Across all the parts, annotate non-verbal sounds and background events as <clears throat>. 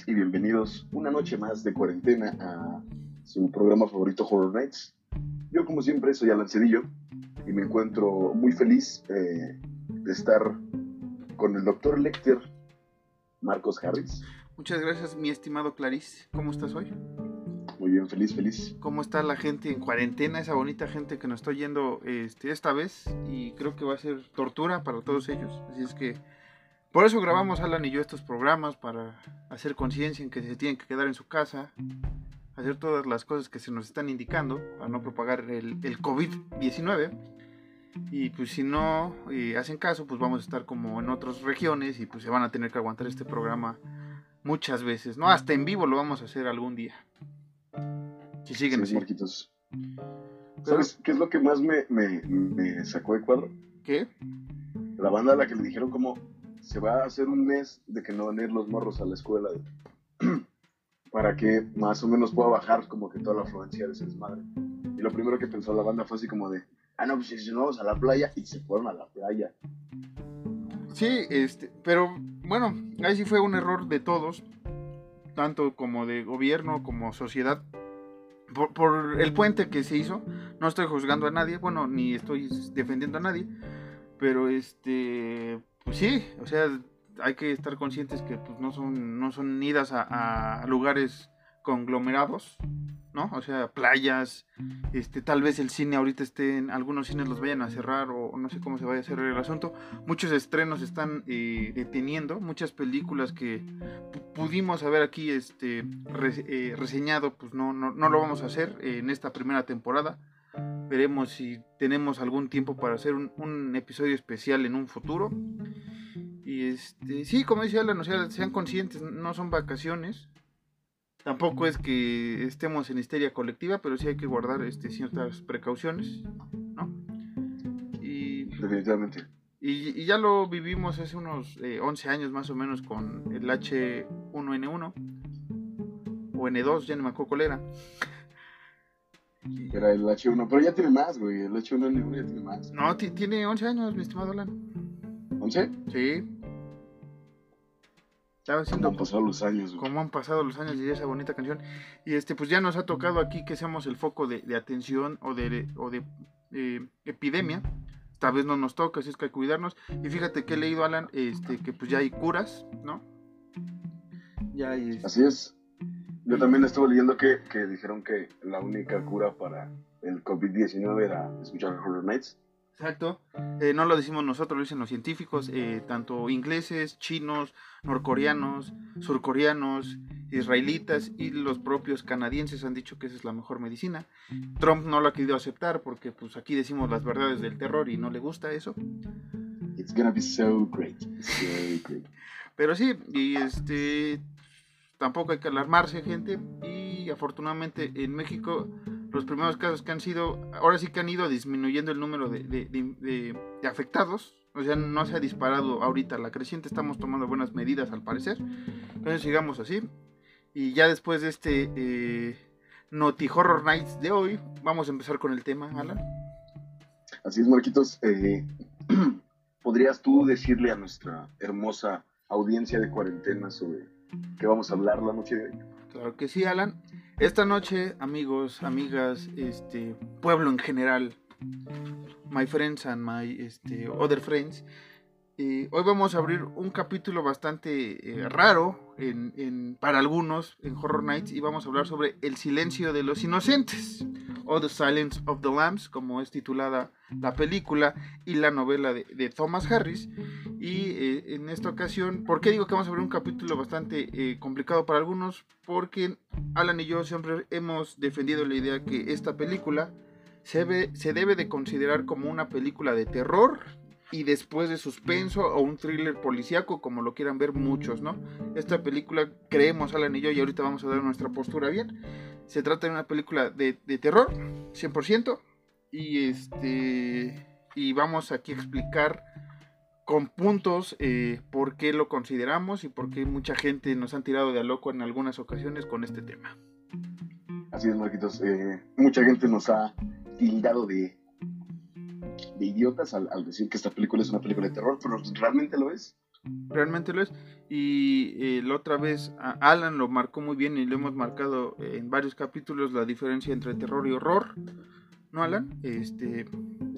Noches y bienvenidos una noche más de cuarentena a su programa favorito Horror Nights. Yo como siempre soy Alan Cedillo y me encuentro muy feliz eh, de estar con el doctor Lecter Marcos Harris. Muchas gracias, mi estimado Clarice. ¿Cómo estás hoy? Muy bien, feliz, feliz. ¿Cómo está la gente en cuarentena? Esa bonita gente que nos está oyendo este, esta vez. Y creo que va a ser tortura para todos ellos. Así es que por eso grabamos Alan y yo estos programas, para hacer conciencia en que se tienen que quedar en su casa, hacer todas las cosas que se nos están indicando para no propagar el, el COVID-19. Y pues si no eh, hacen caso, pues vamos a estar como en otras regiones y pues se van a tener que aguantar este programa muchas veces, ¿no? Hasta en vivo lo vamos a hacer algún día. Si siguen Sí. Marquitos. ¿Sabes qué es lo que más me, me- me sacó de cuadro? ¿Qué? La banda a la que le dijeron como se va a hacer un mes de que no van a ir los morros a la escuela <clears throat> para que más o menos pueda bajar como que toda la afluencia de ese desmadre. Y lo primero que pensó la banda fue así como de, ah, no, pues si no vamos a la playa y se fueron a la playa. Sí, este, pero bueno, ahí sí fue un error de todos, tanto como de gobierno como sociedad, por, por el puente que se hizo. No estoy juzgando a nadie, bueno, ni estoy defendiendo a nadie, pero este, pues sí, o sea, hay que estar conscientes que pues, no son, no son idas a, lugares conglomerados, ¿no? O sea, playas, este, tal vez el cine ahorita esté en algunos cines los vayan a cerrar o no sé cómo se vaya a cerrar el asunto. Muchos estrenos están eh, deteniendo, muchas películas que pu- pudimos haber aquí este eh, reseñado, pues no, no, no lo vamos a hacer en esta primera temporada. Veremos si tenemos algún tiempo para hacer un, un episodio especial en un futuro. Y este, sí, como dice Alan, o sea, sean conscientes, no son vacaciones. Tampoco es que estemos en histeria colectiva, pero sí hay que guardar este, ciertas precauciones, ¿no? Y, Definitivamente. y- y ya lo vivimos hace unos eh, 11 años más o menos con el H1N1 o N2, ya no me acuerdo cuál era. Era el H1, pero ya tiene más, güey. El H1N1 ya tiene más. No, ti- tiene 11 años, mi estimado Alan. ¿11? Sí. Estaba ¿Cómo haciendo han pasado los años, güey? cómo han pasado los años y esa bonita canción. Y este, pues ya nos ha tocado aquí que seamos el foco de, de atención o de, o de eh, epidemia. Esta vez no nos toca, así es que hay que cuidarnos. Y fíjate que he leído, Alan, este, que pues ya hay curas, ¿no? Ya hay. este, Así es. Yo también estuve leyendo que, que dijeron que la única cura para el COVID-19 era escuchar Horror Nights. Exacto. Eh, no lo decimos nosotros, lo dicen los científicos, eh, tanto ingleses, chinos, norcoreanos, surcoreanos, israelitas y los propios canadienses han dicho que esa es la mejor medicina. Trump no lo ha querido aceptar porque pues aquí decimos las verdades del terror y no le gusta eso. It's gonna be so great. So great. Pero sí, y este tampoco hay que alarmarse, gente. Y afortunadamente en México los primeros casos que han sido, ahora sí que han ido disminuyendo el número de, afectados. O sea, no se ha disparado ahorita la creciente, estamos tomando buenas medidas al parecer. Entonces sigamos así. Y ya después de este eh, Naughty Horror Nights de hoy, vamos a empezar con el tema, Alan. Así es, Marquitos. eh, <clears throat> ¿Podrías tú decirle a nuestra hermosa audiencia de cuarentena sobre qué vamos a hablar la noche de hoy? Claro que sí, Alan. Esta noche, amigos, amigas, este pueblo en general, my friends and my este, other friends, Eh, hoy vamos a abrir un capítulo bastante eh, raro en, para algunos en Horror Nights y vamos a hablar sobre El silencio de los inocentes o The Silence of the Lambs, como es titulada la película y la novela de, Thomas Harris. Y eh, en esta ocasión, ¿por qué digo que vamos a abrir un capítulo bastante complicado para algunos? Porque Alan y yo siempre hemos defendido la idea que esta película se, se debe de considerar como una película de terror y después de suspenso o un thriller policíaco, como lo quieran ver muchos, ¿no? Esta película, creemos Alan y yo, y ahorita vamos a dar nuestra postura bien, se trata de una película de, terror, 100%, y este y vamos aquí a explicar con puntos eh, por qué lo consideramos y por qué mucha gente nos han tirado de a loco en algunas ocasiones con este tema. Así es, Marquitos. Eh, mucha gente nos ha tildado de de idiotas al, decir que esta película es una película de terror, pero realmente lo es. Realmente lo es. Y eh, la otra vez Alan lo marcó muy bien y lo hemos marcado en varios capítulos la diferencia entre terror y horror. ¿No, Alan? Este,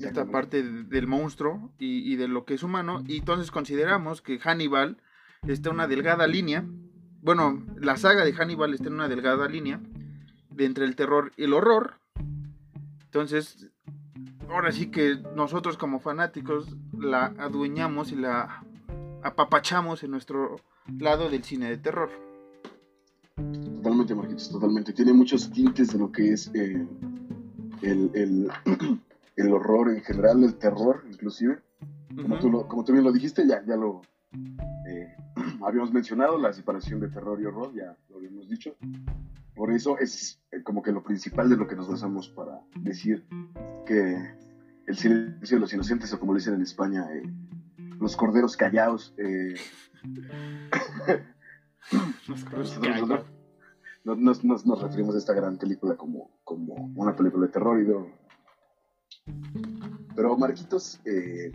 esta parte del monstruo y, de lo que es humano. Y entonces consideramos que Hannibal está en una delgada línea. Bueno, la saga de Hannibal está en una delgada línea de entre el terror y el horror. Entonces, ahora sí que nosotros como fanáticos la adueñamos y la apapachamos en nuestro lado del cine de terror. Totalmente, Marquitos, totalmente. Tiene muchos tintes de lo que es eh, el, el, <clears throat> horror en general, el terror inclusive. Como, tú, como tú bien lo dijiste, ya, ya lo eh, <clears throat> habíamos mencionado, la separación de terror y horror, ya lo habíamos dicho. Por eso es eh, como que lo principal de lo que nos basamos para decir que el silencio de los inocentes, o como dicen en España, eh, los corderos callados. Eh, <laughs> nos, nos, referimos a esta gran película como, como una película de terror y de... Pero Marquitos... Eh,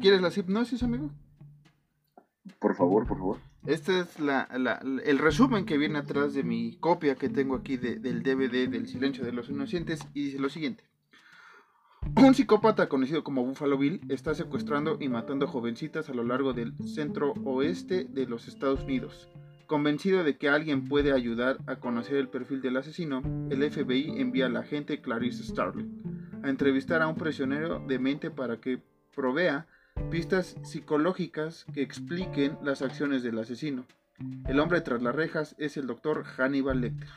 ¿Quieres la hipnosis, amigo? Por favor, por favor. Este es la, el resumen que viene atrás de mi copia que tengo aquí del DVD del Silencio de los Inocentes y dice lo siguiente. <clears throat> Un psicópata conocido como Buffalo Bill está secuestrando y matando jovencitas a lo largo del centro oeste de los Estados Unidos. Convencido de que alguien puede ayudar a conocer el perfil del asesino, el FBI envía a la agente Clarice Starling a entrevistar a un prisionero de mente para que provea pistas psicológicas que expliquen las acciones del asesino. El hombre tras las rejas es el doctor Hannibal Lecter,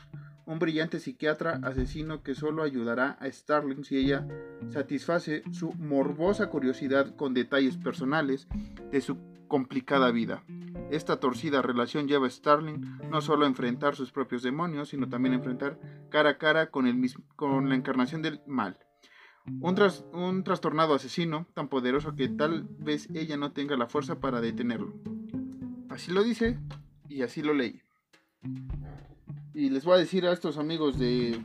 un brillante psiquiatra asesino que solo ayudará a Starling si ella satisface su morbosa curiosidad con detalles personales de su complicada vida. Esta torcida relación lleva a Starling no solo a enfrentar sus propios demonios, sino también a enfrentar cara a cara con, el con la encarnación del mal. Un, un trastornado asesino tan poderoso que tal vez ella no tenga la fuerza para detenerlo. Así lo dice y así lo leí. Y les voy a decir a estos amigos de.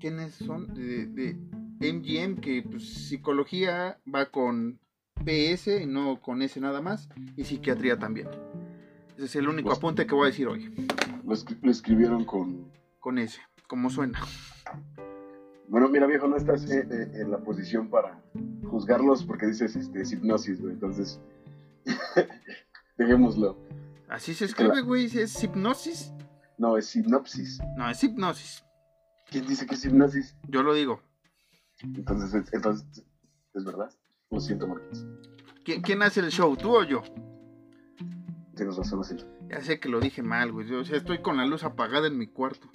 ¿Quiénes son? De, MGM, que pues, psicología va con PS y no con S nada más. Y psiquiatría también. Ese es el único apunte que voy a decir hoy. Lo, escribieron con. Con S, como suena. Bueno, mira, viejo, no estás eh, eh, en, la posición para juzgarlos porque dices este, hipnosis, güey. Entonces, <laughs> dejémoslo. Así se escribe, güey, es hipnosis. No, es hipnosis. No, es hipnosis. ¿Quién dice que es hipnosis? Yo lo digo. Entonces, entonces ¿es verdad? Lo siento, Marcos. ¿Quién, hace el show, tú o yo? Tienes razón, así. Ya sé que lo dije mal, güey. Yo, o sea, estoy con la luz apagada en mi cuarto.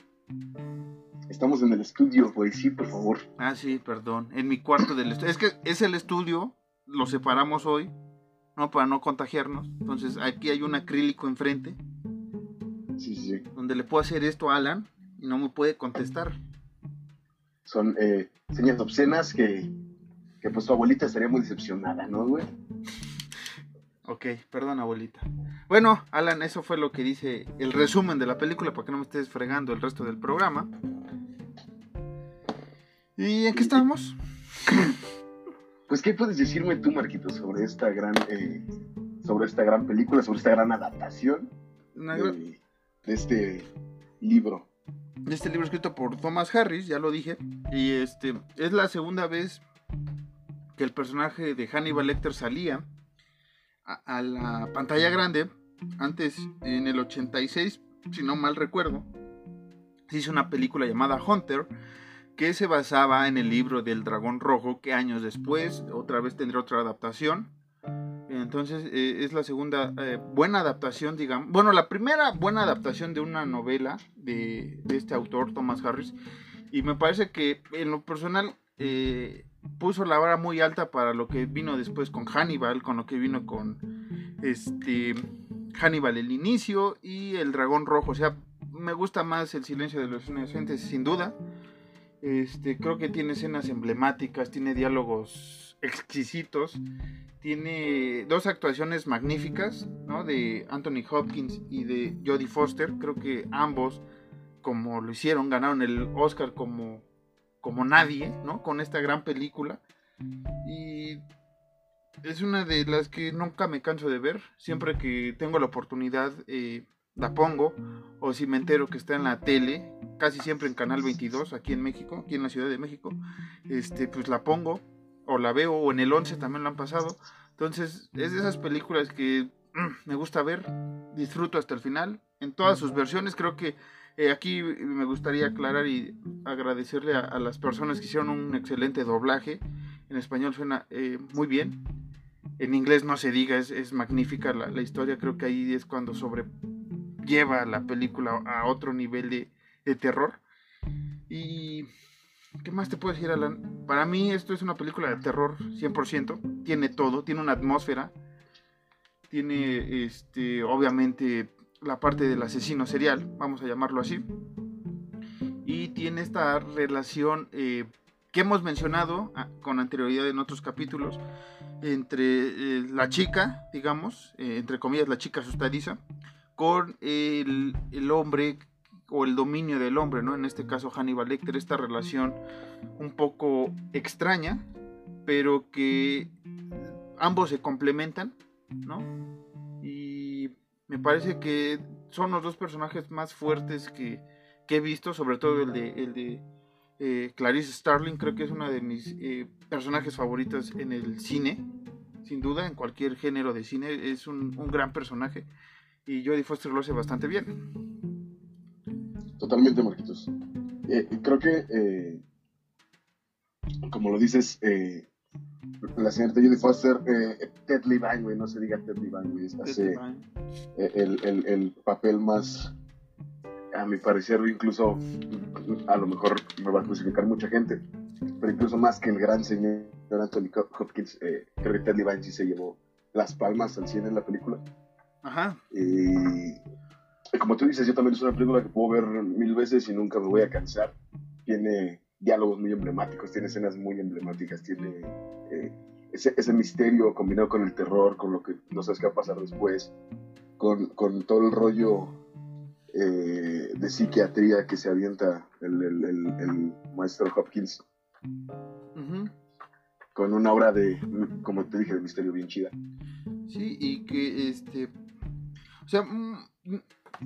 Estamos en el estudio, güey, sí, por favor. Ah, sí, perdón. En mi cuarto del estudio. Es que es el estudio, lo separamos hoy, ¿no? Para no contagiarnos. Entonces, aquí hay un acrílico enfrente donde le puedo hacer esto a Alan y no me puede contestar. Son eh, señas obscenas que, que pues tu abuelita estaría muy decepcionada, ¿no, güey? Ok, perdón, abuelita. Bueno, Alan, eso fue lo que dice el resumen de la película para que no me estés fregando el resto del programa. ¿Y en qué estamos? <coughs> Pues, ¿qué puedes decirme tú, Marquito, sobre esta gran, eh, sobre esta gran película, sobre esta gran adaptación? De este libro. De este libro escrito por Thomas Harris, ya lo dije. Y este es la segunda vez que el personaje de Hannibal Lecter salía a, la pantalla grande. Antes, en el 86, si no mal recuerdo, se hizo una película llamada Hunter que se basaba en el libro del dragón rojo que años después otra vez tendría otra adaptación. Entonces eh, es la segunda eh, buena adaptación, digamos. Bueno, la primera buena adaptación de una novela de, este autor, Thomas Harris. Y me parece que en lo personal eh, puso la vara muy alta para lo que vino después con Hannibal, con lo que vino con este Hannibal el inicio y el dragón rojo. O sea, me gusta más el silencio de los inocentes, sin duda. Este, creo que tiene escenas emblemáticas, tiene diálogos exquisitos, tiene dos actuaciones magníficas, ¿no? De Anthony Hopkins y de Jodie Foster. Creo que ambos, como lo hicieron, ganaron el Oscar como como nadie, ¿no? Con esta gran película. Y es una de las que nunca me canso de ver. Siempre que tengo la oportunidad eh, la pongo. O si me entero que está en la tele, casi siempre en Canal 22, aquí en México, aquí en la Ciudad de México, este, pues la pongo. O la veo, o en el 11 también lo han pasado. Entonces, es de esas películas que mm, me gusta ver, disfruto hasta el final. En todas sus versiones, creo que eh, aquí me gustaría aclarar y agradecerle a, las personas que hicieron un excelente doblaje. En español suena eh, muy bien. En inglés no se diga, es, magnífica la, historia. Creo que ahí es cuando sobrelleva la película a otro nivel de, de terror. Y ¿Qué más te puedo decir, Alan? Para mí esto es una película de terror 100%. Tiene todo, tiene una atmósfera. Tiene, este, obviamente, la parte del asesino serial, vamos a llamarlo así. Y tiene esta relación eh, que hemos mencionado ah, con anterioridad en otros capítulos entre eh, la chica, digamos, eh, entre comillas, la chica asustadiza, con el, hombre o el dominio del hombre, ¿no? En este caso Hannibal Lecter, esta relación un poco extraña, pero que ambos se complementan, ¿no? me parece que son los dos personajes más fuertes que, he visto, sobre todo el de, el de eh, Clarice Starling, creo que es una de mis eh, personajes favoritas en el cine, sin duda, en cualquier género de cine, es un, gran personaje y Jodie Foster lo hace bastante bien. Totalmente, Marquitos. Eh, creo que, como lo dices, la señorita Judy Foster, eh, Ted Levine, güey, no se diga Ted Levine, güey, hace eh, el, el, el, papel más, a mi parecer, incluso, a lo mejor me va a crucificar mucha gente, pero incluso más que el gran señor Anthony Hopkins, eh, creo que Ted Levine sí se llevó las palmas al cine en la película. Ajá. Y como tú dices, yo también es una película que puedo ver mil veces y nunca me voy a cansar. Tiene diálogos muy emblemáticos, tiene escenas muy emblemáticas, tiene eh, ese, ese, misterio combinado con el terror, con lo que no sabes qué va a pasar después, con, con todo el rollo eh, de psiquiatría que se avienta el, el, el, maestro Hopkins. Con una obra de, como te dije, de misterio bien chida. Sí, y que este. O sea, mm,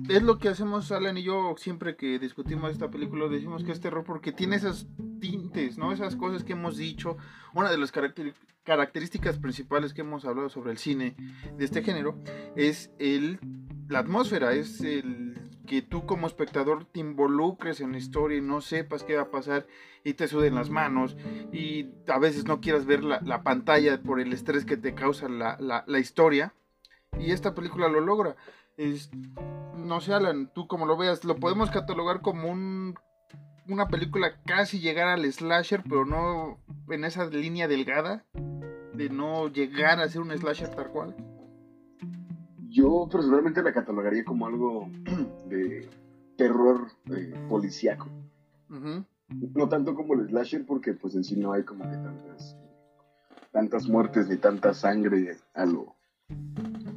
es lo que hacemos Alan y yo siempre que discutimos esta película, decimos que es terror porque tiene esas tintes, ¿no? Esas cosas que hemos dicho. Una de las características principales que hemos hablado sobre el cine de este género es el, la atmósfera, es el que tú como espectador te involucres en la historia y no sepas qué va a pasar y te suden las manos y a veces no quieras ver la, pantalla por el estrés que te causa la, la historia. Y esta película lo logra es, no sé, Alan, tú como lo veas, lo podemos catalogar como un, una película casi llegar al slasher, pero no en esa línea delgada de no llegar a ser un slasher tal cual. Yo personalmente la catalogaría como algo <clears throat> de terror eh, policíaco. No tanto como el slasher, porque pues en sí no hay como que tantas, tantas muertes ni tanta sangre a lo,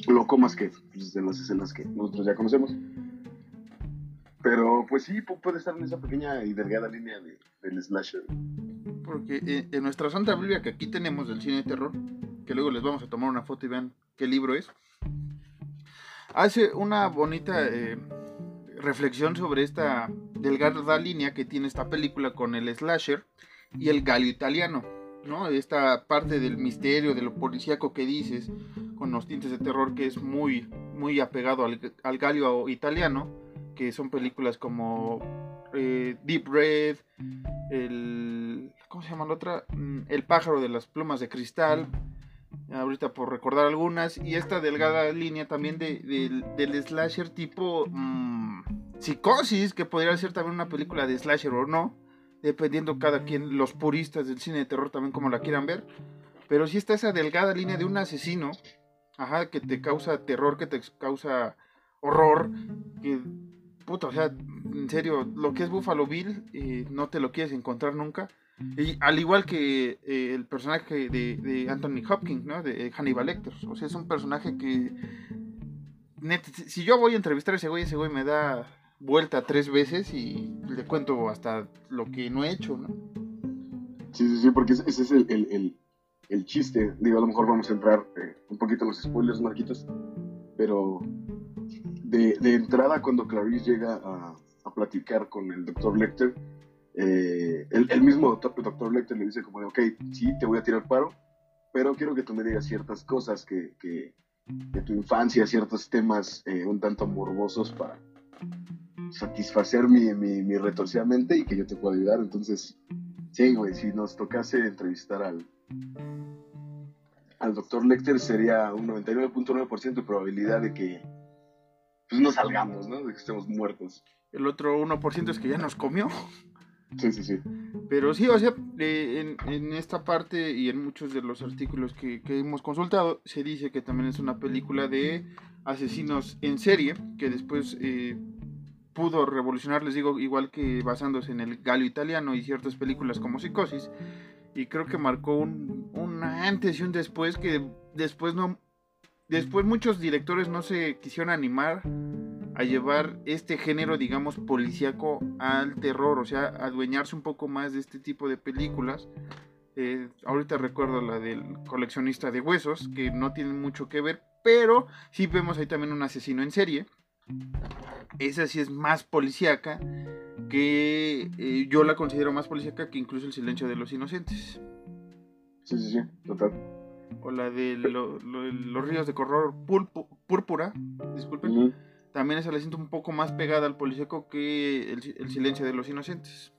loco más que pues, las escenas que nosotros ya conocemos. Pero pues sí, puede estar en esa pequeña y delgada línea de, del slasher. Porque eh, en nuestra Santa Biblia que aquí tenemos del cine de terror, que luego les vamos a tomar una foto y vean qué libro es, hace una bonita eh, reflexión sobre esta delgada línea que tiene esta película con el slasher y el galio italiano. ¿No? Esta parte del misterio, de lo policíaco que dices, con los tintes de terror que es muy, muy apegado al, al galio italiano, que son películas como eh, Deep Red, el... ¿Cómo se llama la otra? Mm, el pájaro de las plumas de cristal, ahorita por recordar algunas, y esta delgada línea también de, del slasher tipo mmm, psicosis, que podría ser también una película de slasher o no, dependiendo cada quien, los puristas del cine de terror también como la quieran ver, pero si está esa delgada línea de un asesino, ajá, que te causa terror, que te causa horror, que puta, o sea, en serio, lo que es Buffalo Bill eh, no te lo quieres encontrar nunca. Y al igual que eh, el personaje de, Anthony Hopkins, ¿no? De Hannibal Lecter. O sea, es un personaje que. si yo voy a entrevistar a ese güey, ese güey me da vuelta tres veces y le cuento hasta lo que no he hecho, ¿no? Sí, sí, sí, porque ese es el, el, chiste. Digo, a lo mejor vamos a entrar eh, un poquito en los spoilers, Marquitos. Pero de, de entrada, cuando Clarice llega a, a platicar con el doctor Lecter, eh, el, mismo doctor, doctor Lecter le dice como de, ok, sí, te voy a tirar paro, pero quiero que tú me digas ciertas cosas que, que de tu infancia, ciertos temas eh, un tanto morbosos para satisfacer mi, mi, mi, retorcida mente y que yo te pueda ayudar. Entonces, sí, güey, si nos tocase entrevistar al, al doctor Lecter sería un 99.9% de probabilidad de que pues no salgamos, ¿no? De que estemos muertos. El otro 1% es que ya nos comió. Sí, sí, sí. Pero sí, o sea, en, en, esta parte y en muchos de los artículos que, que, hemos consultado, se dice que también es una película de asesinos en serie, que después eh, pudo revolucionar, les digo, igual que basándose en el galio italiano y ciertas películas como Psicosis, y creo que marcó un, un antes y un después que después no... Después muchos directores no se quisieron animar a llevar este género, digamos, policíaco al terror, o sea, adueñarse un poco más de este tipo de películas. Eh, ahorita recuerdo la del coleccionista de huesos, que no tiene mucho que ver, pero sí vemos ahí también un asesino en serie. Esa sí es más policíaca, que eh, yo la considero más policíaca que incluso El silencio de los inocentes. Sí, sí, sí, total. O la de los ríos de color púrpura, disculpen también esa la siento un poco más pegada al policíaco que el, silencio de los inocentes.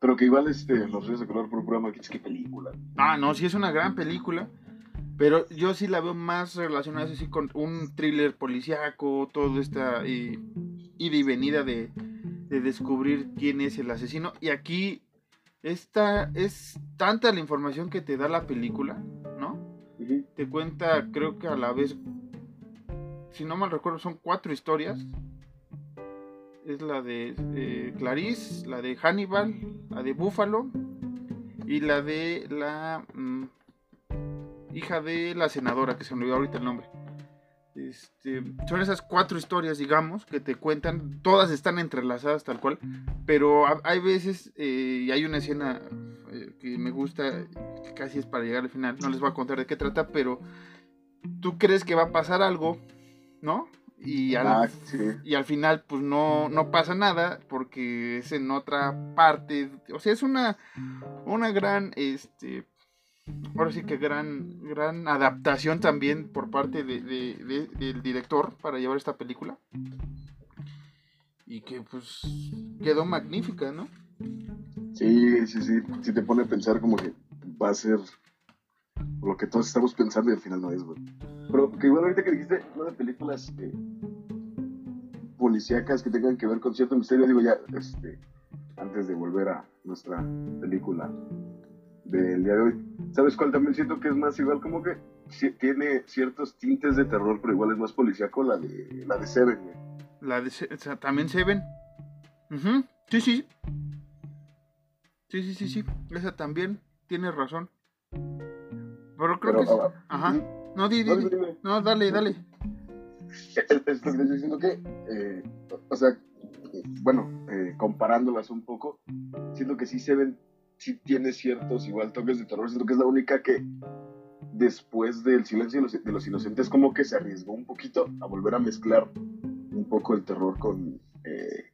Pero que igual este, Los Ríos de Color Púrpura, Marquitos, qué película. Ah, no, sí es una gran película. Pero yo sí la veo más relacionada así con un thriller policíaco, toda esta eh, ida y venida de, de, descubrir quién es el asesino. Y aquí esta, es tanta la información que te da la película, ¿no? Te cuenta, creo que a la vez si no mal recuerdo, son cuatro historias. Es la de eh, Clarice, la de Hannibal, la de Buffalo y la de la mm, hija de la senadora, que se me olvidó ahorita el nombre. Este, son esas cuatro historias, digamos, que te cuentan, todas están entrelazadas tal cual, pero hay veces, eh, y hay una escena eh, que me gusta, que casi es para llegar al final, no les voy a contar de qué trata, pero tú crees que va a pasar algo, ¿no? Y al, ah, y al final pues no, no pasa nada porque es en otra parte, o sea, es una, una gran, este, ahora sí que gran, gran adaptación también por parte de, del director para llevar esta película. Y que pues quedó magnífica, ¿no? Sí, sí, sí, si te pone a pensar como que va a ser lo que todos estamos pensando y al final no es, güey. Pero que igual ahorita que dijiste, no de películas eh, policíacas que tengan que ver con cierto misterio, digo ya, este, antes de volver a nuestra película del día de hoy, ¿sabes cuál también siento que es más igual? Como que tiene ciertos tintes de terror, pero igual es más policíaco la de, la de Seven, güey. La de también Seven. Sí, sí. Sí, sí, sí, sí. Esa también. Tienes razón. Pero creo que. Ah, ajá. No, di, di, no, dale, dale. Estoy diciendo que, eh, o sea, bueno, eh, comparándolas un poco, siento que sí se ven, sí tiene ciertos igual toques de terror, siento que es la única que después del silencio de los, inocentes como que se arriesgó un poquito a volver a mezclar un poco el terror con eh,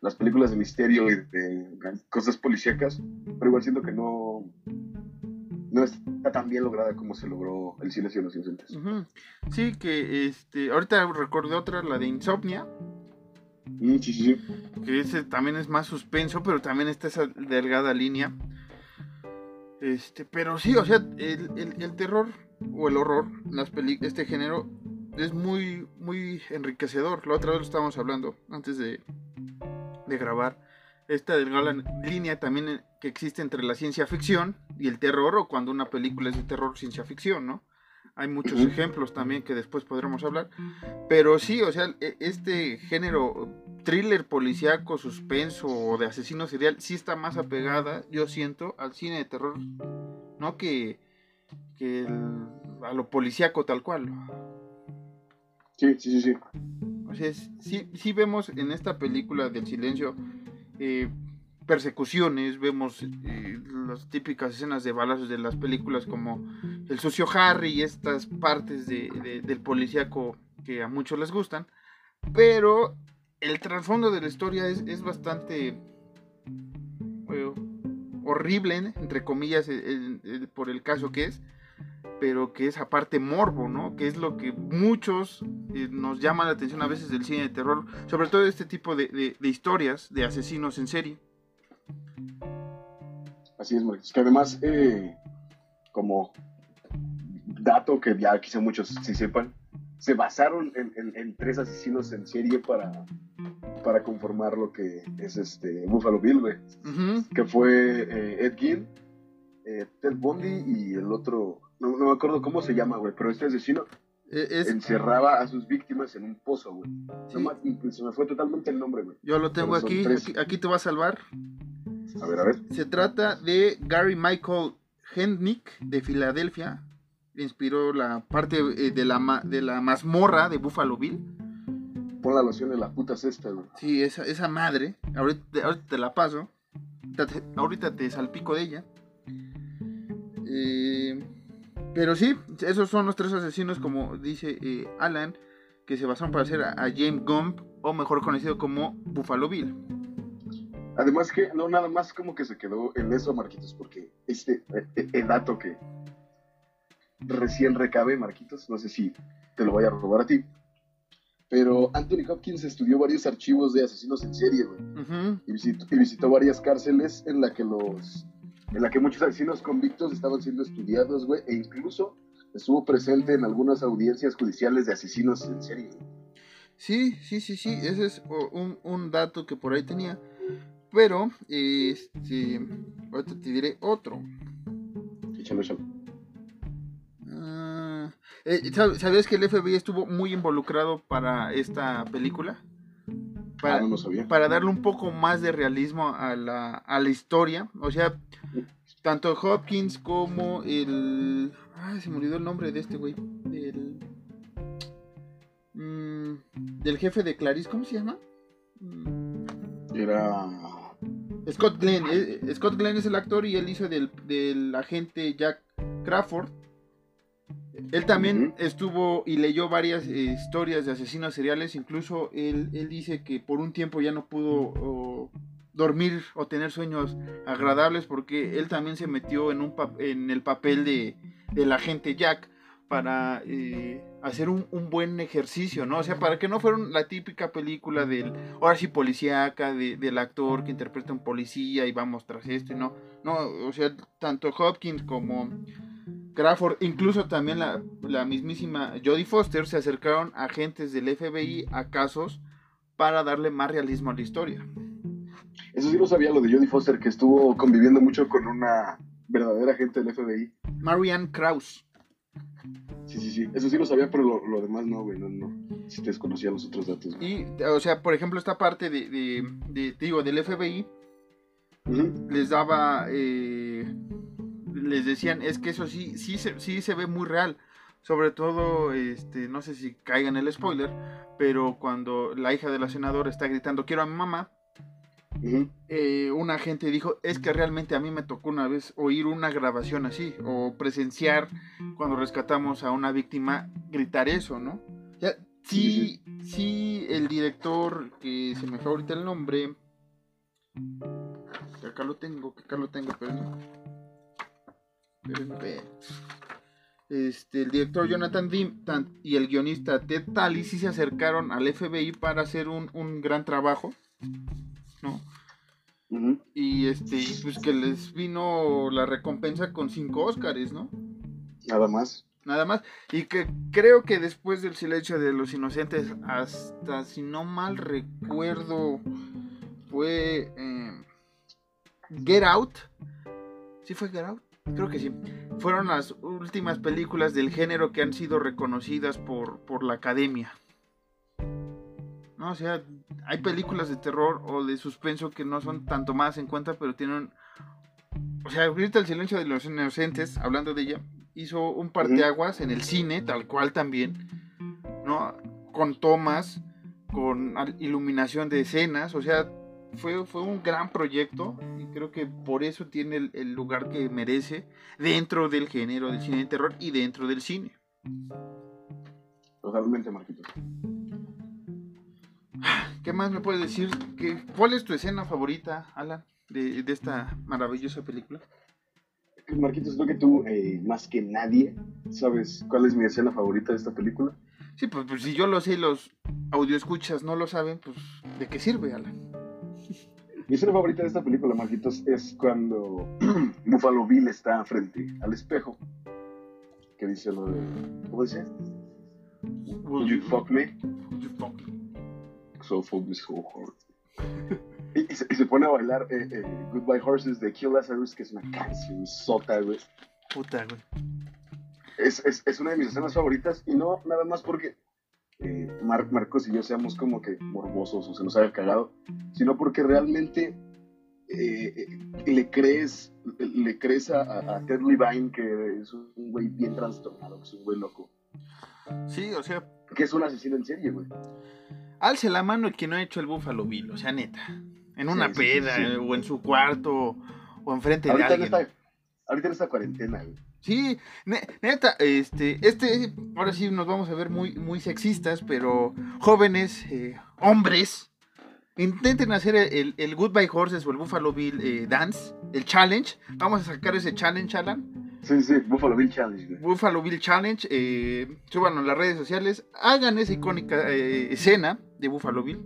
las películas de misterio y de, cosas policíacas, pero igual siento que no no está tan bien lograda como se logró El silencio de los inocentes. Sí, que este, ahorita recordé otra, la de Insomnia, sí, sí, sí. que ese también es más suspenso, pero también está esa delgada línea. Este, pero sí, o sea, el, el- el terror o el horror, las peli este género, es muy, muy enriquecedor. La otra vez lo estábamos hablando antes de, de grabar. Esta delgada línea también eh, que existe entre la ciencia ficción y el terror, o cuando una película es de terror, ciencia ficción, ¿no? Hay muchos ejemplos también que después podremos hablar. Pero sí, o sea, e- este género thriller policíaco, suspenso o de asesino serial sí está más apegada, yo siento, al cine de terror, no que, que el- a lo policíaco tal cual. Sí, sí, sí, sí. O sea, sí, sí vemos en esta película del silencio eh, persecuciones, vemos eh, las típicas escenas de balazos de las películas como el sucio Harry y estas partes de- de- del policíaco que a muchos les gustan, pero el trasfondo de la historia es, bastante eh, horrible, ¿eh? entre comillas, el- por el caso que es, pero que es aparte morbo, ¿no? Que es lo que muchos nos llama la atención a veces del cine de terror, sobre todo este tipo de historias de asesinos en serie. Así es, Marquitos. Que además, eh, como dato que ya quizá muchos sí sepan, se basaron en, en- en tres asesinos en serie para, para conformar lo que es este Buffalo Bill, güey. Que fue eh, Ed Gein, eh, Ted Bundy y el otro, no, no me acuerdo cómo se llama, güey, pero este asesino es- encerraba a sus víctimas en un pozo, güey. sí, Nomás, se me fue totalmente el nombre, güey. yo lo tengo aquí, tres. aquí, aquí te va a salvar. A ver, a ver. Se trata de Gary Michael Hendnick de Filadelfia. Inspiró la parte eh, de, la de la mazmorra de Buffalo Bill. Pon la loción en la puta cesta, güey. Sí, esa, esa madre. Ahorita, te- ahorita te la paso. Ahorita te, ahorita te salpico de ella. Eh, pero sí, esos son los tres asesinos, como dice eh, Alan, que se basaron para hacer a, a James Gump, o mejor conocido como Buffalo Bill. Además que no nada más como que se quedó en eso, Marquitos, porque este eh, el dato que recién recabé, Marquitos, no sé si te lo voy a robar a ti, pero Anthony Hopkins estudió varios archivos de asesinos en serie, güey, Ujú. y visitó, y visitó varias cárceles en la que los en la que muchos asesinos convictos estaban siendo estudiados, güey, e incluso estuvo presente en algunas audiencias judiciales de asesinos en serie. güey. Sí, sí, sí, sí, ese es un, un dato que por ahí tenía. Pero, este, ahorita te diré otro. Échalo. Ah, eh, ¿sab- ¿Sabías que el FBI estuvo muy involucrado para esta película? Para, Ah, no lo sabía. para darle un poco más de realismo a la, a la historia. O sea, tanto Hopkins como el... Ay, se me olvidó el nombre de este güey. Del, mm, del jefe de Clarice, ¿cómo se llama? Mm, Era Scott Glenn. eh, eh, Scott Glenn es el actor y él hizo del, del agente Jack Crawford. Él también estuvo y leyó varias eh, historias de asesinos seriales. Incluso él, él dice que por un tiempo ya no pudo o, dormir o tener sueños agradables porque él también se metió en, un en el papel de, del agente Jack para eh, hacer un, un buen ejercicio, ¿no? O sea, para que no fuera la típica película del, ahora sí policíaca, de- del actor que interpreta a un policía y vamos tras esto y no, no, o sea, tanto Hopkins como Crawford, incluso también la, la mismísima Jodie Foster se acercaron a agentes del FBI a casos para darle más realismo a la historia. Eso sí lo sabía lo de Jodie Foster, que estuvo conviviendo mucho con una verdadera agente del FBI. Marianne Krause. Sí, sí, sí. Eso sí lo sabía, pero lo, lo demás no, güey. No, no. Sí te desconocía los otros datos. güey. Y, o sea, por ejemplo, esta parte de, de, de- te digo, del FBI les daba, eh, les decían, es que eso sí, sí se, sí se ve muy real. Sobre todo, este, no sé si caiga en el spoiler, pero cuando la hija de la senadora está gritando, quiero a mi mamá, Ujú. eh, un agente dijo, es que realmente a mí me tocó una vez oír una grabación así, o presenciar cuando rescatamos a una víctima, gritar eso, ¿no? Sí, sí, el director, que se me fue ahorita el nombre, que acá lo tengo, que acá lo tengo, pero no. Este, el director Jonathan Dim y el guionista Ted Talley sí se acercaron al FBI para hacer un, un gran trabajo, ¿no? Y este, pues que les vino la recompensa con cinco Óscares, ¿no? Nada más. Nada más. Y que creo que después del silencio de los inocentes, hasta si no mal recuerdo, fue eh, Get Out. ¿Sí fue Get Out? Creo que sí. Fueron las últimas películas del género que han sido reconocidas por, por la academia. ¿No? O sea, hay películas de terror o de suspenso que no son tanto más en cuenta, pero tienen... O sea, ahorita el silencio de los inocentes, hablando de ella, hizo un parteaguas en el cine, tal cual también, ¿no? Con tomas, con iluminación de escenas, o sea, fue, fue un gran proyecto y creo que por eso tiene el, el lugar que merece dentro del género del cine de terror y dentro del cine. Totalmente, Marquitos. ¿Qué más me puedes decir? ¿Qué, ¿Cuál es tu escena favorita, Alan, de, de esta maravillosa película? Marquitos, creo que tú, eh, más que nadie, sabes cuál es mi escena favorita de esta película. Sí, pues, pues si yo lo sé y los escuchas no lo saben, pues ¿de qué sirve, Alan? Mi escena favorita de esta película, Marquitos, es cuando <clears throat> Buffalo Bill está frente al espejo. Que dice lo de. ¿Cómo dice? Would you fuck me? Me so hard. y, se, pone a bailar eh, eh, Goodbye Horses de Kill Lazarus, que es una canción sota, güey. Puta, güey. Es, es, es, una de mis escenas favoritas y no nada más porque eh, Marcos y yo seamos como que morbosos o se nos haya cagado, sino porque realmente le crees le crees a, Ted Levine que es un güey bien trastornado, que es un güey loco. Sí, o sea... Que es un asesino en serie, güey alce la mano el que no ha hecho el Buffalo Bill, o sea, neta. En una peda, o en su cuarto, o enfrente de alguien. ahorita en esta cuarentena, güey. Sí, neta, este, este, ahora sí nos vamos a ver muy, muy sexistas, pero jóvenes, eh, hombres, intenten hacer el, el, Goodbye Horses o el Buffalo Bill eh, Dance, el challenge. Vamos a sacar ese challenge, Alan. Sí, sí, Buffalo Bill Challenge. Buffalo Bill Challenge, eh, súbanlo en las redes sociales, hagan esa icónica eh, escena de Buffalo Bill,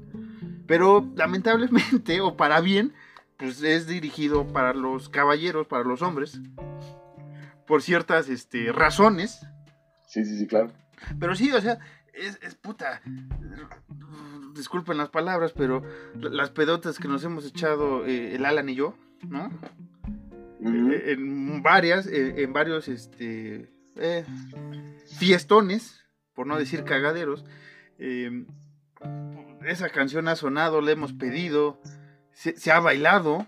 pero lamentablemente, <laughs> o para bien, pues es dirigido para los caballeros, para los hombres, por ciertas este, razones. Sí, sí, sí, claro. Pero sí, o sea, es, es puta. Disculpen las palabras, pero las pedotas que nos hemos echado eh, el Alan y yo, ¿no? Eh, en varias, eh, en varios este, eh, fiestones, por no decir cagaderos. Em, esa canción ha sonado, le hemos pedido, se, ha bailado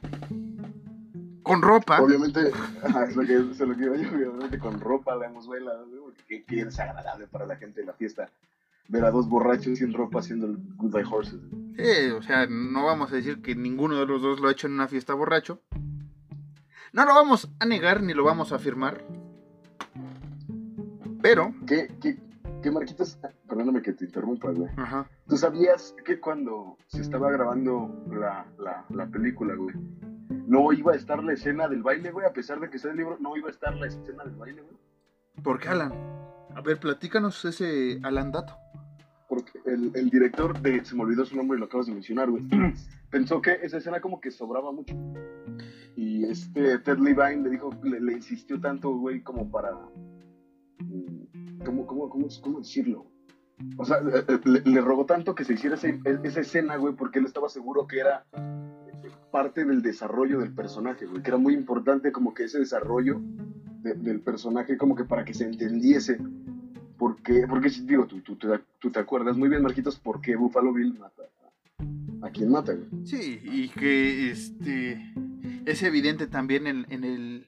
con ropa. Obviamente, es lo que, es lo que obviamente con ropa la hemos bailado, porque qué desagradable para la gente de la fiesta ver a dos borrachos sin ropa haciendo el Goodbye Horses. Sí, o sea, no vamos a decir que ninguno de los dos lo ha hecho en una fiesta borracho. No lo vamos a negar ni lo vamos a afirmar. Pero. ¿Qué, qué, qué Marquitos? Perdóname que te interrumpa, güey. Ajá. ¿Tú sabías que cuando se estaba grabando la, la, la película, güey, no iba a estar la escena del baile, güey? A pesar de que sea el libro, no iba a estar la escena del baile, güey. ¿Por qué, Alan? A ver, platícanos ese Alan dato. Porque el, el director de. Se me olvidó su nombre y lo acabas de mencionar, güey. <clears throat> Pensó que esa escena como que sobraba mucho. Y este Ted Levine le dijo, le, insistió tanto, güey, como para. Mm, ¿Cómo, cómo, cómo, cómo decirlo? O sea, le, rogó tanto que se hiciera esa escena, güey, porque él estaba seguro que era parte del desarrollo del personaje, güey, que era muy importante como que ese desarrollo del personaje, como que para que se entendiese. Porque, porque digo, tú, tú, tú, te acuerdas muy bien, Marquitos, por qué Buffalo Bill mata a, a quien mata, güey. Sí, y que este es evidente también en, el,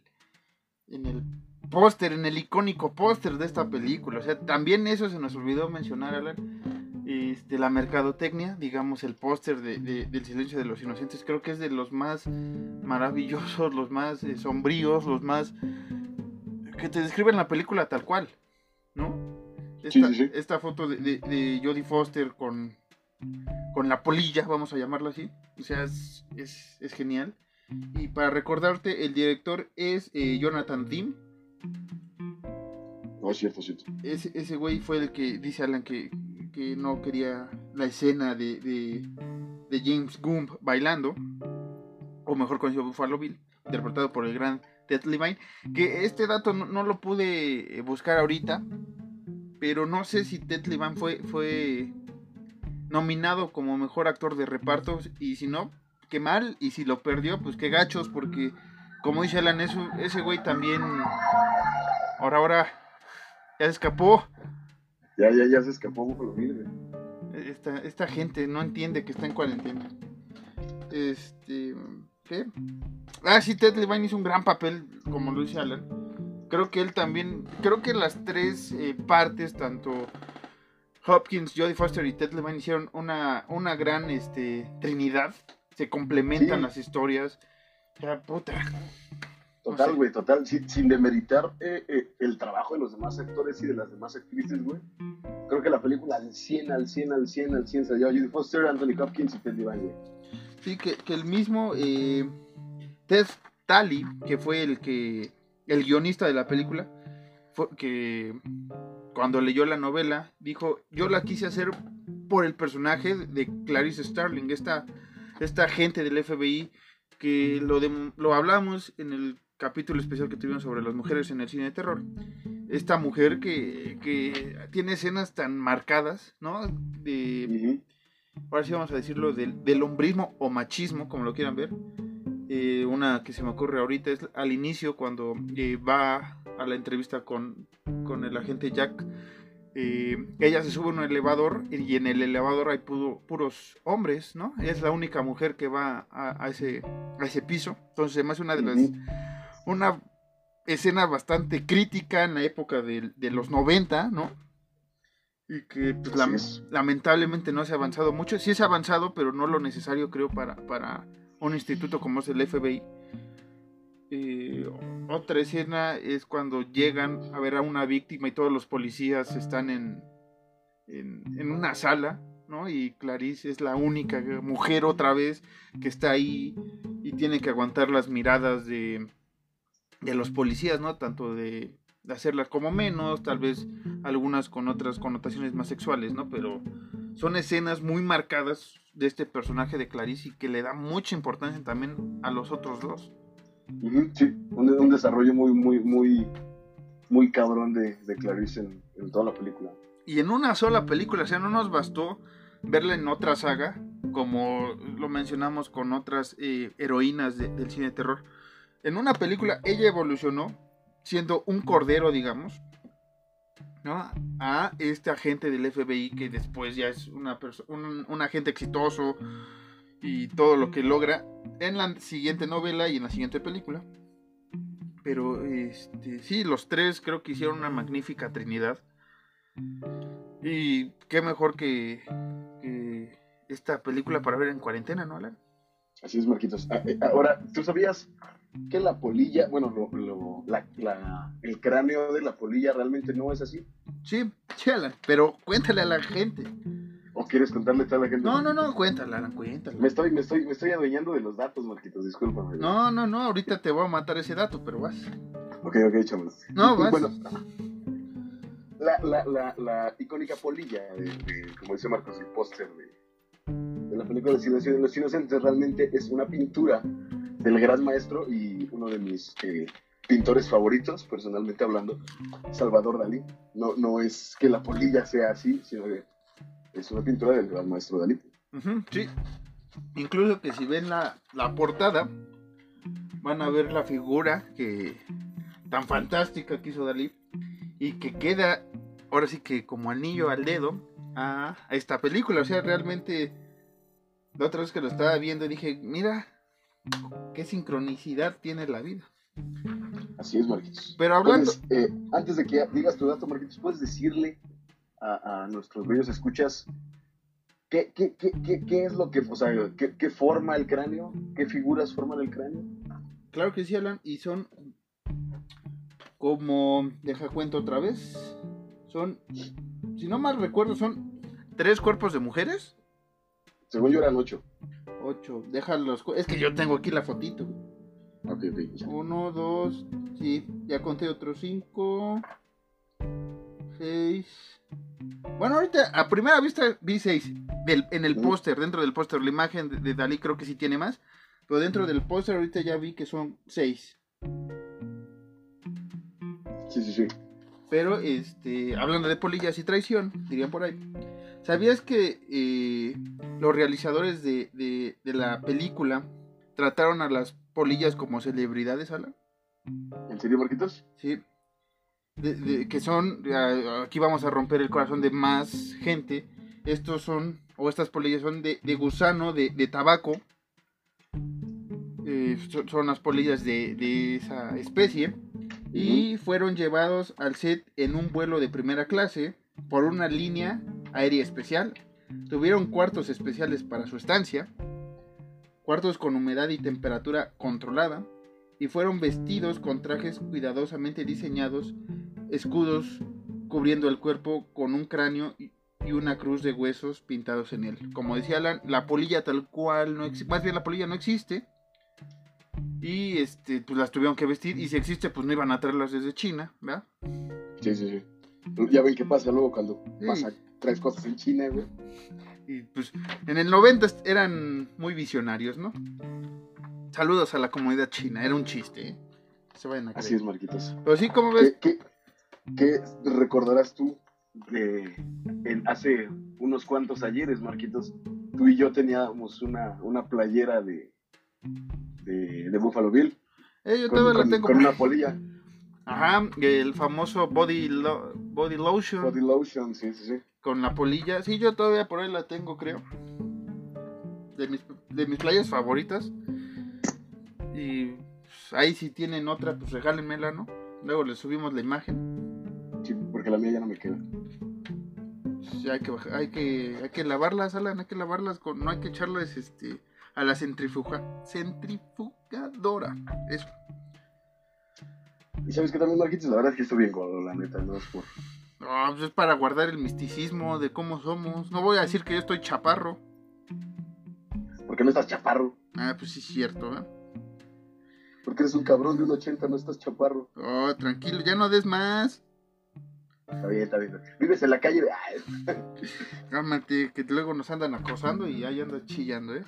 en el póster, en el icónico póster de esta película. O sea, también eso se nos olvidó mencionar, Alan. Este, la mercadotecnia, digamos, el póster de, del silencio de los inocentes, creo que es de los más maravillosos, los más eh, sombríos, los más que te describen la película tal cual, ¿no? Esta, foto de, de, Jodie Foster con, con la polilla, vamos a llamarlo así, o sea, es, es, es genial. Y para recordarte, el director es eh, Jonathan Dim No, es cierto, es cierto. Ese, ese güey fue el que dice Alan que, que no quería la escena de, de, de James Gump bailando, o mejor conocido Buffalo Bill, interpretado por el gran Ted Levine. Que este dato no, no lo pude eh, buscar ahorita, pero no sé si Ted Levine fue, fue nominado como mejor actor de reparto, y si no, qué mal, y si lo perdió, pues qué gachos, porque como dice Alan, eso, ese güey también, ahora, ahora, ya se escapó. Ya, ya, ya se escapó Buffalo Bill. Esta, esta gente no entiende que está en cuarentena. Este. ¿Qué? Ah, sí, Ted Levine hizo un gran papel, como lo dice Alan. Creo que él también. Creo que las tres eh, partes, tanto Hopkins, Jodie Foster y Ted Levine, hicieron una, una gran este, trinidad. Se complementan Sí. las historias. Ya, puta. Total, güey, total. Sin, sin demeritar eh, eh, el trabajo de los demás actores y de las demás actrices, güey. Creo que la película al 100, al 100, al 100, al 100 se la lleva Judy Foster, Anthony Hopkins y Ted Levine, güey. Sí, que, que el mismo eh, Ted Talley, que fue el que el guionista de la película, fue- que cuando leyó la novela dijo, yo la quise hacer por el personaje de Clarice Starling, esta, esta agente del FBI que lo, lo hablamos en el capítulo especial que tuvimos sobre las mujeres en el cine de terror. Esta mujer que, que tiene escenas tan marcadas, ¿no? De, ahora sí vamos a decirlo, del, del hombrismo o machismo, como lo quieran ver. Eh, una que se me ocurre ahorita es al inicio, cuando eh, va a la entrevista con, con el agente Jack. eh, ella se sube a un elevador y en el elevador hay puro- puros hombres, ¿no? Es la única mujer que va a, a ese, a ese piso. Entonces, además, una de las. Una escena bastante crítica en la época de, de los 90, ¿no? Y que pues, lamentablemente no se ha avanzado mucho. Sí se ha avanzado, pero no lo necesario, creo, para, para un instituto como es el FBI. Eh, otra escena es cuando llegan a ver a una víctima y todos los policías están en, en, una sala, ¿no? Y Clarice es la única mujer otra vez que está ahí y tiene que aguantar las miradas de, de los policías, ¿no? Tanto de hacerlas como menos, tal vez algunas con otras connotaciones más sexuales, ¿no? Pero son escenas muy marcadas de este personaje de Clarice y que le da mucha importancia también a los otros dos. Sí, un, un desarrollo muy, muy, muy, muy cabrón de, de Clarice en, en toda la película. Y en una sola película, o sea, no nos bastó verla en otra saga, como lo mencionamos con otras eh, heroínas de- del cine de terror. En una película ella evolucionó siendo un cordero, digamos, ¿no? a este agente del FBI que después ya es una un, un agente exitoso y todo lo que logra en la siguiente novela y en la siguiente película. Pero este, sí, los tres creo que hicieron una magnífica trinidad. Y qué mejor que, que esta película para ver en cuarentena, ¿no, Alan? Así es, Marquitos. Ah, eh, Ahora, ¿tú sabías que la polilla, bueno, lo- lo- la- la- el cráneo de la polilla realmente no es así? Sí, Alan, pero cuéntale a la gente. ¿O quieres contarle a toda la gente? No, no, no, cuéntale, Alan, cuéntale. Me estoy, me estoy, me estoy adueñando de los datos, Marquitos, discúlpame. No, no, no, ahorita te voy a matar ese dato, pero vas. Ok, ok, échamelo. No, vas. Bueno, la, la, la, la icónica polilla, de, de- como dice Marcos, el póster de, de la película El Silencio de los Inocentes, realmente es una pintura del gran maestro y uno de mis eh, pintores favoritos, personalmente hablando, Salvador Dalí. No, no es que la polilla sea así, sino que es una pintura del gran maestro Dalí. Sí. Incluso que si ven la, la portada, van a ver la figura que tan fantástica que hizo Dalí y que queda ahora sí que como anillo al dedo a, a esta película. O sea, realmente la otra vez que lo estaba viendo dije, mira, qué sincronicidad tiene la vida. Así es, Marquitos. Pero hablando... Eh, antes de que digas tu dato, Marquitos, ¿puedes decirle a, a nuestros bellos escuchas qué, qué, qué, qué, qué es lo que, o sea, qué, qué forma el cráneo? ¿Qué figuras forman el cráneo? Claro que sí, Alan, y son como, deja cuento otra vez, son, si no mal recuerdo, son tres cuerpos de mujeres, Según yo eran ocho. Ocho, déjalos, cu- es que yo tengo aquí la fotito, Ok, ok. ya. uno, dos, Sí, ya conté otros 5, 6. Bueno, ahorita a primera vista vi 6. En el póster, dentro del póster, la imagen de, de Dalí creo que sí tiene más. Pero dentro del póster ahorita ya vi que son 6. Sí, sí, sí. Pero, este, hablando de polillas y traición, dirían por ahí. ¿Sabías que eh, los realizadores de, de- de la película trataron a las polillas como celebridades, Alan? ¿En serio, Marquitos? Sí. De- que son, aquí vamos a romper el corazón de más gente. Estos son, o estas polillas son de, de gusano, de, de tabaco. Eh, son, son las polillas de, de esa especie. Y fueron llevados al set en un vuelo de primera clase por una línea aérea especial. Tuvieron cuartos especiales para su estancia. Cuartos con humedad y temperatura controlada y fueron vestidos con trajes cuidadosamente diseñados, escudos cubriendo el cuerpo con un cráneo y una cruz de huesos pintados en él. Como decía Alan, la polilla tal cual no existe, más bien la polilla no existe. Y este, pues las tuvieron que vestir y si existe, pues no iban a traerlas desde China, ¿verdad? Sí, sí, sí. Ya ven qué pasa luego cuando Sí. pasa, traes cosas en China, güey. Y pues en el 90 eran muy visionarios, ¿no? Saludos a la comunidad china, era un chiste, ¿eh? Se vayan a Así es, Marquitos. Pero sí, como ves, ¿Qué, qué, qué recordarás tú de en- hace unos cuantos ayeres, Marquitos? Tú y yo teníamos una, una playera de, de, de Buffalo Bill eh, yo con, todavía con- la tengo. con una polilla. Ajá, el famoso body, lo- body lotion Body lotion, sí, sí, sí. con la polilla. Sí, yo todavía por ahí la tengo, creo. De mis, de mis playas favoritas. Y pues, ahí si tienen otra, pues regálenmela, ¿no? Luego les subimos la imagen. Sí, porque la mía ya no me queda. Sí, hay que, hay que, hay que lavarlas, Alan, hay que lavarlas con, no hay que echarlas este a la centrifuga, centrifugadora. Eso. Y sabes que también, Marquitos, la verdad es que estoy bien gordo, la neta, no es por. No, pues es para guardar el misticismo de cómo somos. No voy a decir que yo estoy chaparro. Porque no estás chaparro. Ah, pues sí es cierto, ¿eh? Porque eres un cabrón de un 80, no estás chaparro. Oh, tranquilo, ya no des más. Está bien, está bien. Vives en la calle de. <laughs> Cálmate, que luego nos andan acosando y ahí andas chillando, ¿eh?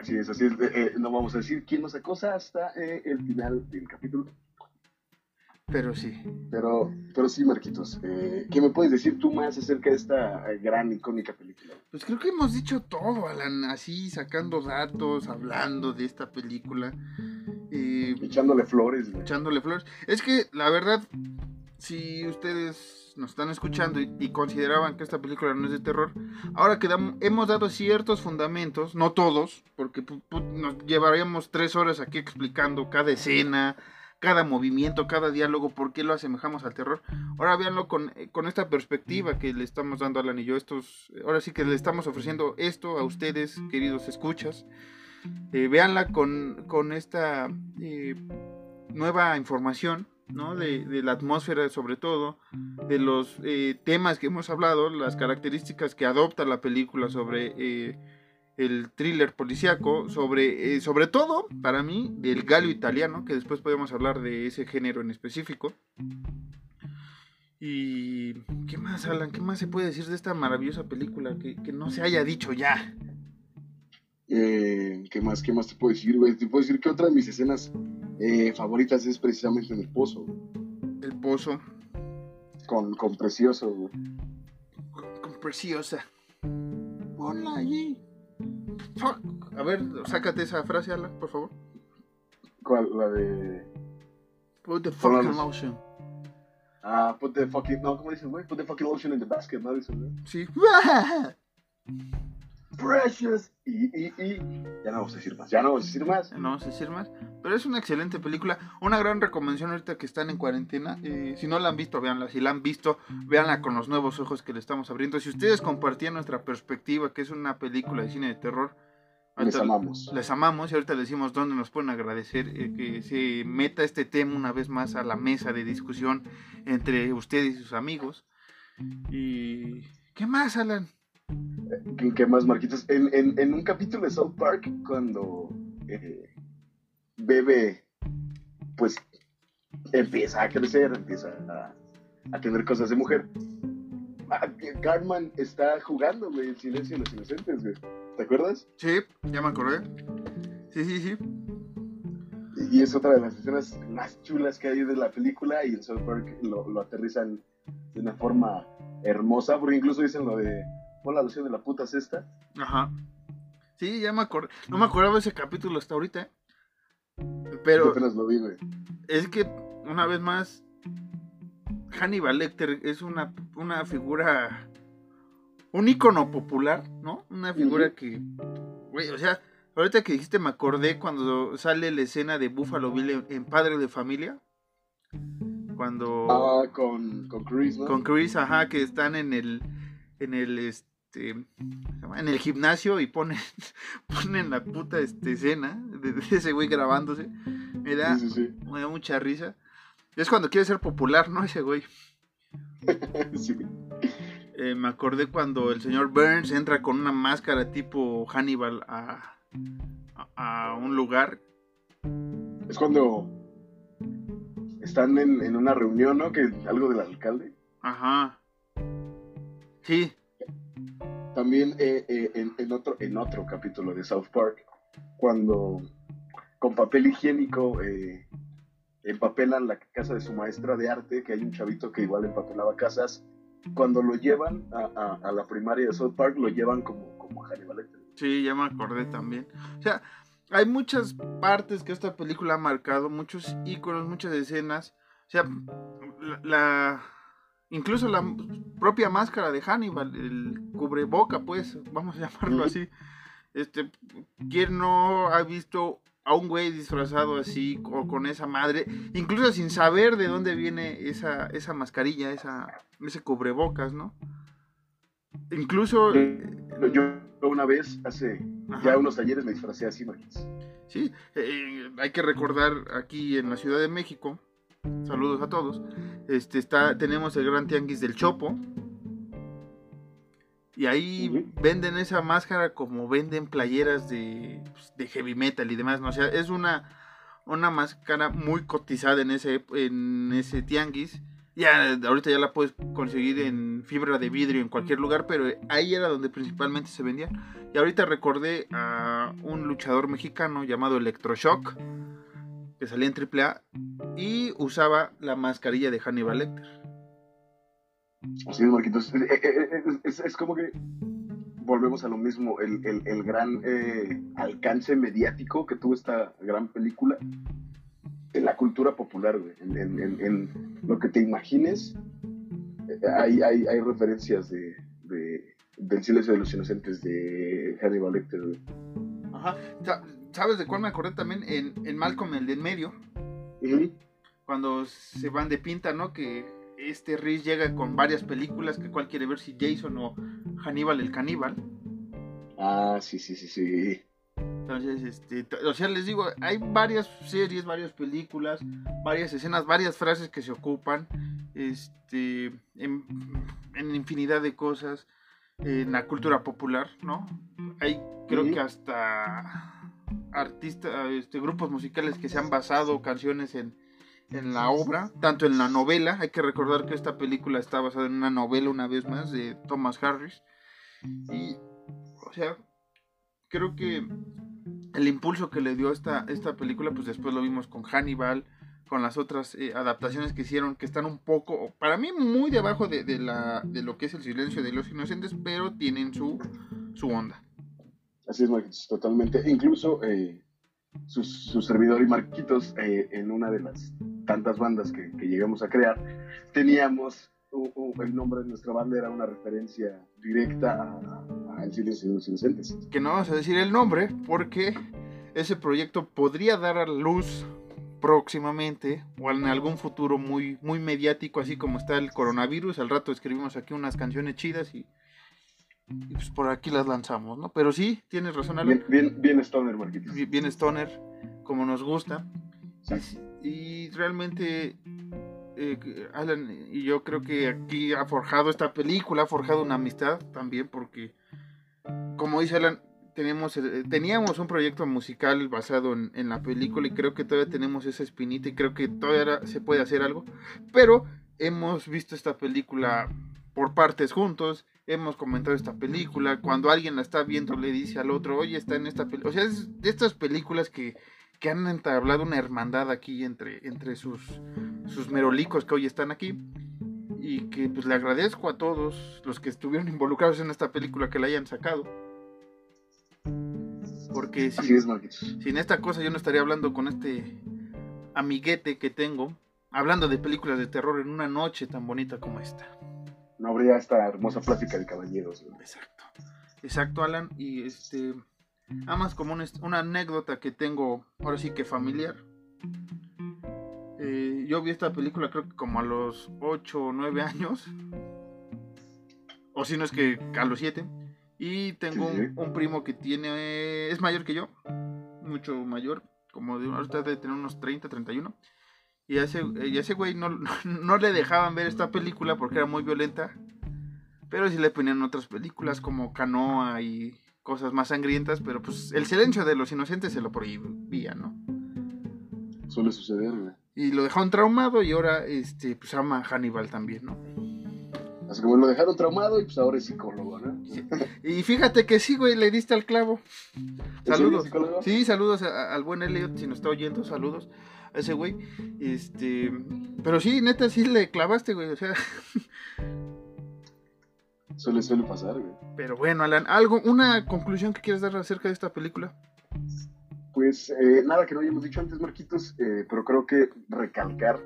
Así es, así es. Eh, eh, no vamos a decir quién nos acosa hasta eh, el final del capítulo. Pero sí. Pero, pero sí, Marquitos. Eh, ¿Qué me puedes decir tú más acerca de esta gran, icónica película? Pues creo que hemos dicho todo, Alan, así sacando datos, hablando de esta película, Echándole flores, echándole flores. Es que la verdad, si nos están escuchando y, consideraban que esta película no es de terror, ahora que hemos dado ciertos fundamentos, no todos, porque nos llevaríamos tres horas aquí explicando cada escena, cada movimiento, cada diálogo, por qué lo asemejamos al terror. Ahora véanlo con, eh, con esta perspectiva que le estamos dando a Alan y yo. Estos, ahora sí que le estamos ofreciendo esto a ustedes, queridos escuchas. Eh, véanla con, con esta eh, nueva información, ¿no? De, de la atmósfera sobre todo, de los eh, temas que hemos hablado, las características que adopta la película sobre eh, el thriller policíaco, sobre, eh, sobre todo, para mí, del gallo italiano, que después podemos hablar de ese género en específico. Y qué más, Alan, qué más se puede decir de esta maravillosa película que, que no se haya dicho ya. Eh, ¿Qué más, qué más te puedo decir, güey? Te puedo decir que otra de mis escenas eh, favoritas es precisamente en el pozo, güey. El pozo con, con Precioso, güey. con, con preciosa. Ponla allí. A ver, sácate esa frase, Alan, por favor. ¿Cuál? La de... Put the fucking los- lotion. Ah, put the fucking... No, ¿cómo dices, güey? Put the fucking lotion in the basket, ¿no? Dices, güey. Sí. <laughs> Precious. Y, y, y... Ya no vamos a decir más, ya no vamos a decir más. No vamos a decir más. Pero es una excelente película. Una gran recomendación ahorita que están en cuarentena. Eh, si no la han visto, véanla. Si la han visto, véanla con los nuevos ojos que le estamos abriendo. Si ustedes compartían nuestra perspectiva, que es una película de cine de terror, Les amamos. Les amamos y ahorita les decimos dónde nos pueden agradecer eh, que se meta este tema una vez más a la mesa de discusión entre ustedes y sus amigos. Y... ¿Qué más, Alan? ¿Qué, más, Marquitos? En, en, en un capítulo de South Park, cuando eh, bebe pues empieza a crecer, empieza a, a tener cosas de mujer. Ah, Cartman está jugando, güey, el silencio de los inocentes, güey. ¿Te acuerdas? Sí, ya me acordé. Sí, sí, sí. Y es otra de las escenas más chulas que hay de la película y en South Park lo, lo aterrizan de una forma hermosa, porque incluso dicen lo de, la de la puta cesta. Ajá. Sí, ya me acordé. No me acordaba ese capítulo hasta ahorita. ¿eh? Pero apenas lo vi, güey. es que, una vez más, Hannibal Lecter es una, una figura, un ícono popular, ¿no? Una figura que, güey, o sea, ahorita que dijiste me acordé cuando sale la escena de Buffalo Bill en, en Padre de Familia. Cuando... Ah, con, con Chris, ¿no? con Chris, ajá, que están en el, en el, este, ¿cómo se llama? en el gimnasio y ponen, <laughs> ponen la puta este, escena de, de ese güey grabándose. Me da, Sí, sí, me da mucha risa. Es cuando quiere ser popular, ¿no? Ese güey. <laughs> Eh, me acordé cuando el señor Burns entra con una máscara tipo Hannibal a, a, a un lugar. Es cuando están en, en una reunión, ¿no? Que algo del alcalde. Ajá. Sí, También eh, eh, en, otro, en otro capítulo de South Park, cuando con papel higiénico eh, empapelan la casa de su maestra de arte, que hay un chavito que igual empapelaba casas, cuando lo llevan a, la primaria de South Park, lo llevan como, como Hannibal. Sí, ya me acordé también. O sea, hay muchas partes que esta película ha marcado, muchos iconos, muchas escenas. O sea, la- incluso la propia máscara de Hannibal, el cubreboca, pues, vamos a <laughs> llamarlo así. Este, ¿quién no ha visto a un güey disfrazado así o con esa madre, incluso sin saber de dónde viene esa, esa mascarilla, esa, ese cubrebocas, ¿no? Incluso... Yo, una vez, hace Ajá. ya unos talleres, me disfracé así, Marquis. Sí, eh, hay que recordar aquí en la Ciudad de México, saludos a todos, este está, tenemos el Gran Tianguis del Chopo. Y ahí venden esa máscara como venden playeras de, pues, de heavy metal y demás, ¿no? O sea, es una, una máscara muy cotizada en ese, en ese tianguis. Ya, ahorita ya la puedes conseguir en fibra de vidrio en cualquier lugar, pero ahí era donde principalmente se vendía. Y ahorita recordé a un luchador mexicano llamado Electroshock, que salía en AAA y usaba la mascarilla de Hannibal Lecter. Así es, Marquitos. Eh, eh, eh, Es, es- es como que volvemos a lo mismo, el, el- el gran eh, alcance mediático que tuvo esta gran película en la cultura popular, güey. En, en- en- en lo que te imagines, hay, hay, hay referencias de, de- del silencio de los inocentes de Hannibal Lecter. Ajá. Sa- ¿Sabes de cuál me acordé también? En, en Malcolm, el de en medio, Ujú. cuando se van de pinta, ¿no? Que este Rhys llega con varias películas, que cuál quiere ver si Jason o Hannibal el caníbal. Ah, sí, sí, sí, sí. Entonces, este, o sea, les digo, hay varias series, varias películas, varias escenas, varias frases que se ocupan, este, en, en infinidad de cosas en la cultura popular, ¿no? Hay, creo que hasta artistas, este, grupos musicales que se han basado canciones en, en la obra, tanto en la novela, hay que recordar que esta película está basada en una novela una vez más de Thomas Harris, y, o sea, creo que el impulso que le dio esta, esta película, pues después lo vimos con Hannibal, con las otras eh, adaptaciones que hicieron, que están un poco, para mí, muy debajo de, de la, de lo que es el silencio de los inocentes, pero tienen su, su onda. Así es, Marquitos, totalmente. Incluso eh, su, su servidor y Marquitos, eh, en una de las tantas bandas que, que llegamos a crear, teníamos u- u- el nombre de nuestra banda, era una referencia directa a, a El Silencio de los Inocentes. Que no vamos a decir el nombre, porque ese proyecto podría dar a luz próximamente o en algún futuro muy, muy mediático, así como está el coronavirus. Al rato escribimos aquí unas canciones chidas y, y pues por aquí las lanzamos, ¿no? Pero sí, tienes razón, Alan. Bien, bien, bien Stoner, Marquitos. Bi- bien stoner, como nos gusta. Y, y realmente, eh, Alan y yo creo que aquí ha forjado esta película, ha forjado una amistad también, porque, como dice Alan, tenemos, eh, teníamos un proyecto musical basado en, en, la película y creo que todavía tenemos esa espinita y creo que todavía se puede hacer algo. Pero hemos visto esta película por partes juntos, hemos comentado esta película, cuando alguien la está viendo le dice al otro, oye, está en esta película. O sea, es de estas películas que, que han entablado una hermandad aquí entre, entre sus, sus merolicos que hoy están aquí y que pues le agradezco a todos los que estuvieron involucrados en esta película que la hayan sacado. Porque si, sin esta cosa yo no estaría hablando con este amiguete que tengo, hablando de películas de terror en una noche tan bonita como esta. No habría esta hermosa plática de caballeros. Exacto. Exacto, Alan. Y este, más como una anécdota que tengo, ahora sí que familiar. Eh, yo vi esta película creo que como a los 8 o 9 años. O si no es que a los 7. Y tengo un, primo que tiene. Es mayor que yo. Mucho mayor. Como de ahorita de tener unos 30, 31. Y a ese, y ese güey no, <laughs> no, le dejaban ver esta película porque era muy violenta. Pero sí le ponían otras películas como Canoa y cosas más sangrientas. Pero pues el silencio de los inocentes se lo prohibía, ¿no? Suele suceder, güey. Y lo dejaron traumado y ahora este, pues ama a Hannibal también, ¿no? Así como lo dejaron traumado y pues ahora es psicólogo, ¿no? Y fíjate que sí, güey, le diste al clavo. Saludos. Sí, saludos al buen Elliot, si nos está oyendo, saludos a ese güey. Este, pero sí, neta, sí le clavaste, güey, o sea. Suele, suele pasar, güey. Pero bueno, Alan, algo, una conclusión que quieras dar acerca de esta película. Pues eh, nada que no hayamos dicho antes, Marquitos, eh, pero creo que recalcar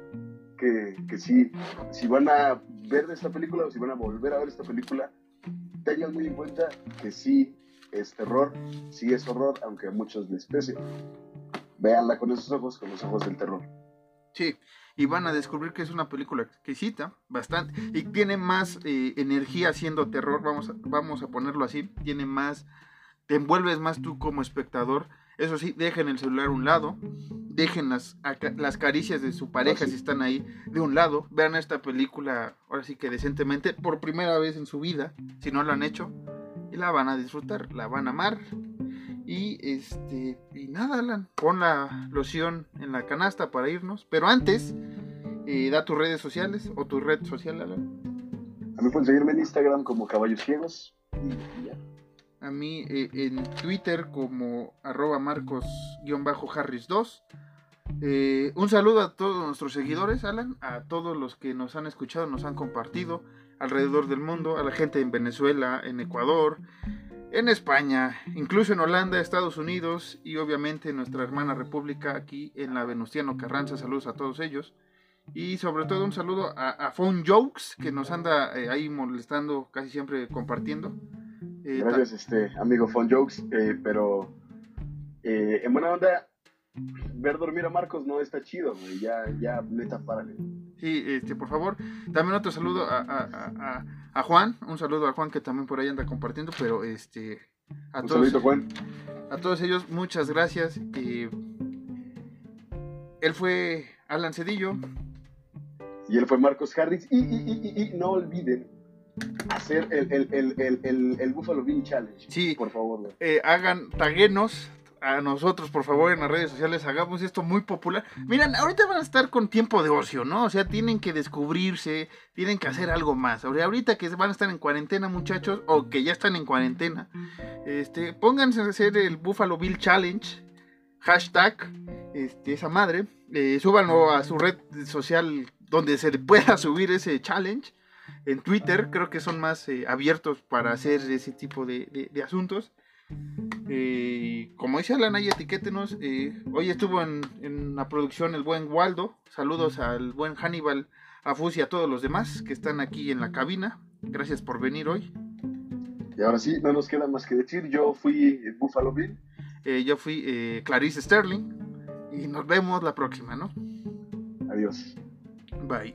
que, que sí, si van a ver esta película o si van a volver a ver esta película, tengan muy en cuenta que sí es terror, sí es horror, aunque a muchos les pese. Véanla con esos ojos, con los ojos del terror. Sí, y van a descubrir que es una película exquisita, bastante, y tiene más eh, energía siendo terror, vamos a, vamos a ponerlo así, tiene más, te envuelves más tú como espectador eso sí, dejen el celular a un lado, dejen las, las caricias de su pareja si están ahí de un lado, vean esta película ahora sí que decentemente por primera vez en su vida, si no lo han hecho, y la van a disfrutar, la van a amar. Y este, y nada, Alan, pon la loción en la canasta para irnos, pero antes, eh, da tus redes sociales o tu red social, Alan. A mí pueden seguirme en Instagram como Caballos Ciegos y ya a mí eh, en Twitter como arroba marcos-harris2. Eh, un saludo a todos nuestros seguidores, Alan, a todos los que nos han escuchado, nos han compartido alrededor del mundo, a la gente en Venezuela, en Ecuador, en España, incluso en Holanda, Estados Unidos y obviamente en nuestra hermana república aquí en la Venustiano Carranza. Saludos a todos ellos. Y sobre todo un saludo a, Phone Jokes, que nos anda eh, ahí molestando, casi siempre compartiendo. Eh, Gracias, este, amigo Fun Jokes. Eh, pero eh, en buena onda, ver dormir a Marcos no está chido, güey. Ya, ya, neta, párale. Sí, este, por favor. También otro saludo a, a, a, Juan. Un saludo a Juan que también por ahí anda compartiendo. Pero este. A Un todos, saludito, Juan. A todos ellos, muchas gracias. él fue Alan Cedillo. Y él fue Marcos Harris. Y, y, y, y no olviden hacer el, el, el, el, Buffalo Bill Challenge. Sí. Por favor. Eh, hagan, taguenos a nosotros, por favor, en las redes sociales, hagamos esto muy popular. Miren, ahorita van a estar con tiempo de ocio, ¿no? O sea, tienen que descubrirse, tienen que hacer algo más. Ahorita que van a estar en cuarentena, muchachos, o que ya están en cuarentena, este, pónganse a hacer el Buffalo Bill Challenge, hashtag, este, esa madre, eh, súbanlo a su red social donde se <laughs> pueda subir ese challenge en Twitter, creo que son más eh, abiertos para hacer ese tipo de, asuntos. Eh, como dice Alan, ahí etiquétenos. Eh, hoy estuvo en, la producción el buen Waldo. Saludos al buen Hannibal, a Fus y a todos los demás que están aquí en la cabina. Gracias por venir hoy. Y ahora sí, no nos queda más que decir. Yo fui Buffalo Bill. yo fui Clarice Sterling. Y nos vemos la próxima, ¿no? Adiós. Bye.